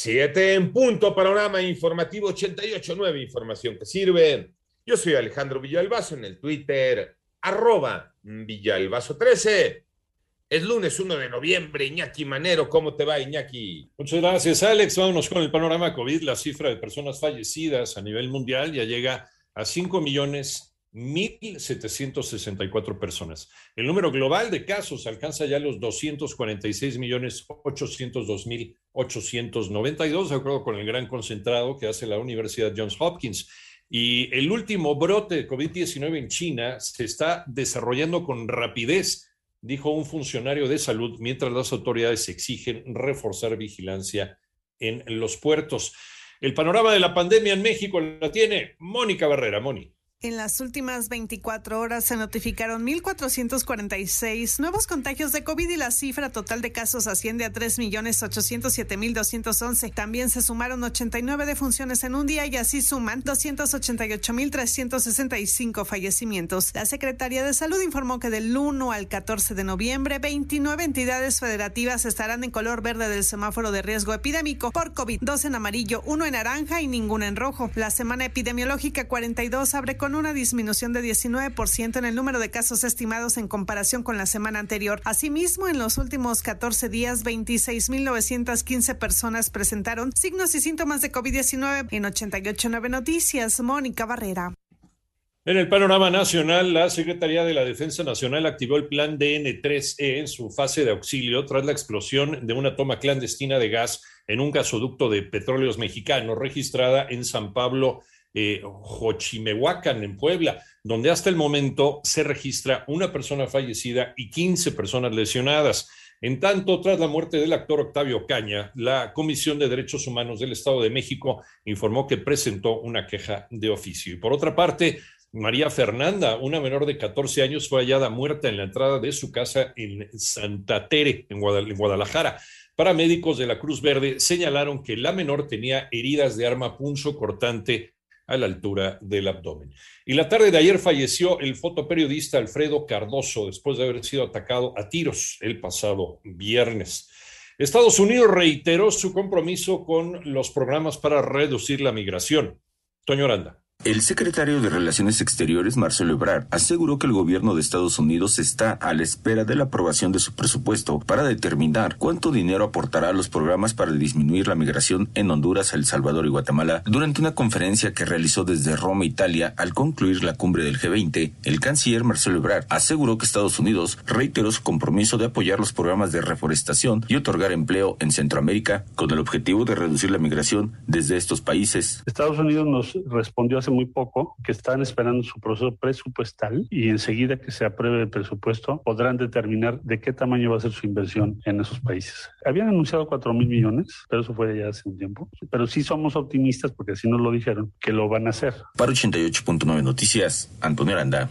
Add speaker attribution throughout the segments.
Speaker 1: Siete en punto, panorama informativo 88.9, información que sirve. Yo soy Alejandro Villalbazo en el Twitter, arroba Villalbazo13. Es lunes 1 de noviembre, Iñaki Manero, ¿cómo te va Iñaki?
Speaker 2: Muchas gracias Alex, vámonos con el panorama COVID, la cifra de personas fallecidas a nivel mundial ya llega a 5 millones 1.764 personas. El número global de casos alcanza ya los 246 millones 802 mil 892, de acuerdo con el gran concentrado que hace la Universidad Johns Hopkins. Y el último brote de COVID-19 en China se está desarrollando con rapidez dijo un funcionario de salud, mientras las autoridades exigen reforzar vigilancia en los puertos. El panorama de la pandemia en México la tiene Mónica Barrera. Moni.
Speaker 3: En las últimas 24 horas se notificaron 1.446 nuevos contagios de COVID y la cifra total de casos asciende a 3.807.211. También se sumaron 89 defunciones en un día y así suman 288.365 fallecimientos. La Secretaría de Salud informó que del 1 al 14 de noviembre 29 entidades federativas estarán en color verde del semáforo de riesgo epidémico por COVID, dos en amarillo, uno en naranja y ninguna en rojo. La semana epidemiológica 42 abre con una disminución de 19% en el número de casos estimados en comparación con la semana anterior. Asimismo, en los últimos 14 días, 26.915 personas presentaron signos y síntomas de COVID-19 en 889 Noticias. Mónica Barrera.
Speaker 2: En el panorama nacional, la Secretaría de la Defensa Nacional activó el plan DN3E en su fase de auxilio tras la explosión de una toma clandestina de gas en un gasoducto de petróleos mexicanos registrada en San Pablo, eh, Jochimehuacan, en Puebla, donde hasta el momento se registra una persona fallecida y 15 personas lesionadas. En tanto, tras la muerte del actor Octavio Caña, la Comisión de Derechos Humanos del Estado de México informó que presentó una queja de oficio. Y por otra parte, María Fernanda, una menor de 14 años, fue hallada muerta en la entrada de su casa en Santa Tere, en Guadalajara. Paramédicos de la Cruz Verde señalaron que la menor tenía heridas de arma punzo cortante a la altura del abdomen. Y la tarde de ayer falleció el fotoperiodista Alfredo Cardoso después de haber sido atacado a tiros el pasado viernes. Estados Unidos reiteró su compromiso con los programas para reducir la migración. Toño Aranda.
Speaker 4: El secretario de Relaciones Exteriores, Marcelo Ebrard, aseguró que el gobierno de Estados Unidos está a la espera de la aprobación de su presupuesto para determinar cuánto dinero aportará a los programas para disminuir la migración en Honduras, El Salvador y Guatemala. Durante una conferencia que realizó desde Roma, Italia, al concluir la cumbre del G20, el canciller Marcelo Ebrard aseguró que Estados Unidos reiteró su compromiso de apoyar los programas de reforestación y otorgar empleo en Centroamérica con el objetivo de reducir la migración desde estos países.
Speaker 5: Estados Unidos nos respondió muy poco que están esperando su proceso presupuestal y enseguida que se apruebe el presupuesto podrán determinar de qué tamaño va a ser su inversión en esos países. Habían anunciado 4 mil millones, pero eso fue ya hace un tiempo. Pero sí somos optimistas, porque así nos lo dijeron, que lo van a hacer.
Speaker 4: Para 88.9 Noticias, Antonio Aranda.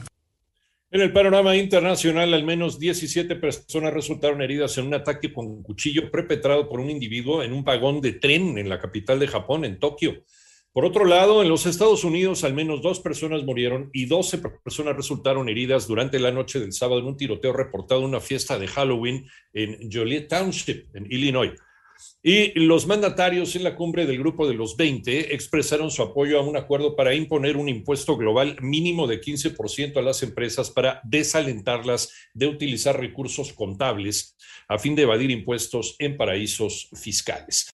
Speaker 2: En el panorama internacional, al menos 17 personas resultaron heridas en un ataque con cuchillo perpetrado por un individuo en un vagón de tren en la capital de Japón, en Tokio. Por otro lado, en los Estados Unidos al menos dos personas murieron y 12 personas resultaron heridas durante la noche del sábado en un tiroteo reportado en una fiesta de Halloween en Joliet Township, en Illinois. Y los mandatarios en la cumbre del Grupo de los 20 expresaron su apoyo a un acuerdo para imponer un impuesto global mínimo de 15% a las empresas para desalentarlas de utilizar recursos contables a fin de evadir impuestos en paraísos fiscales.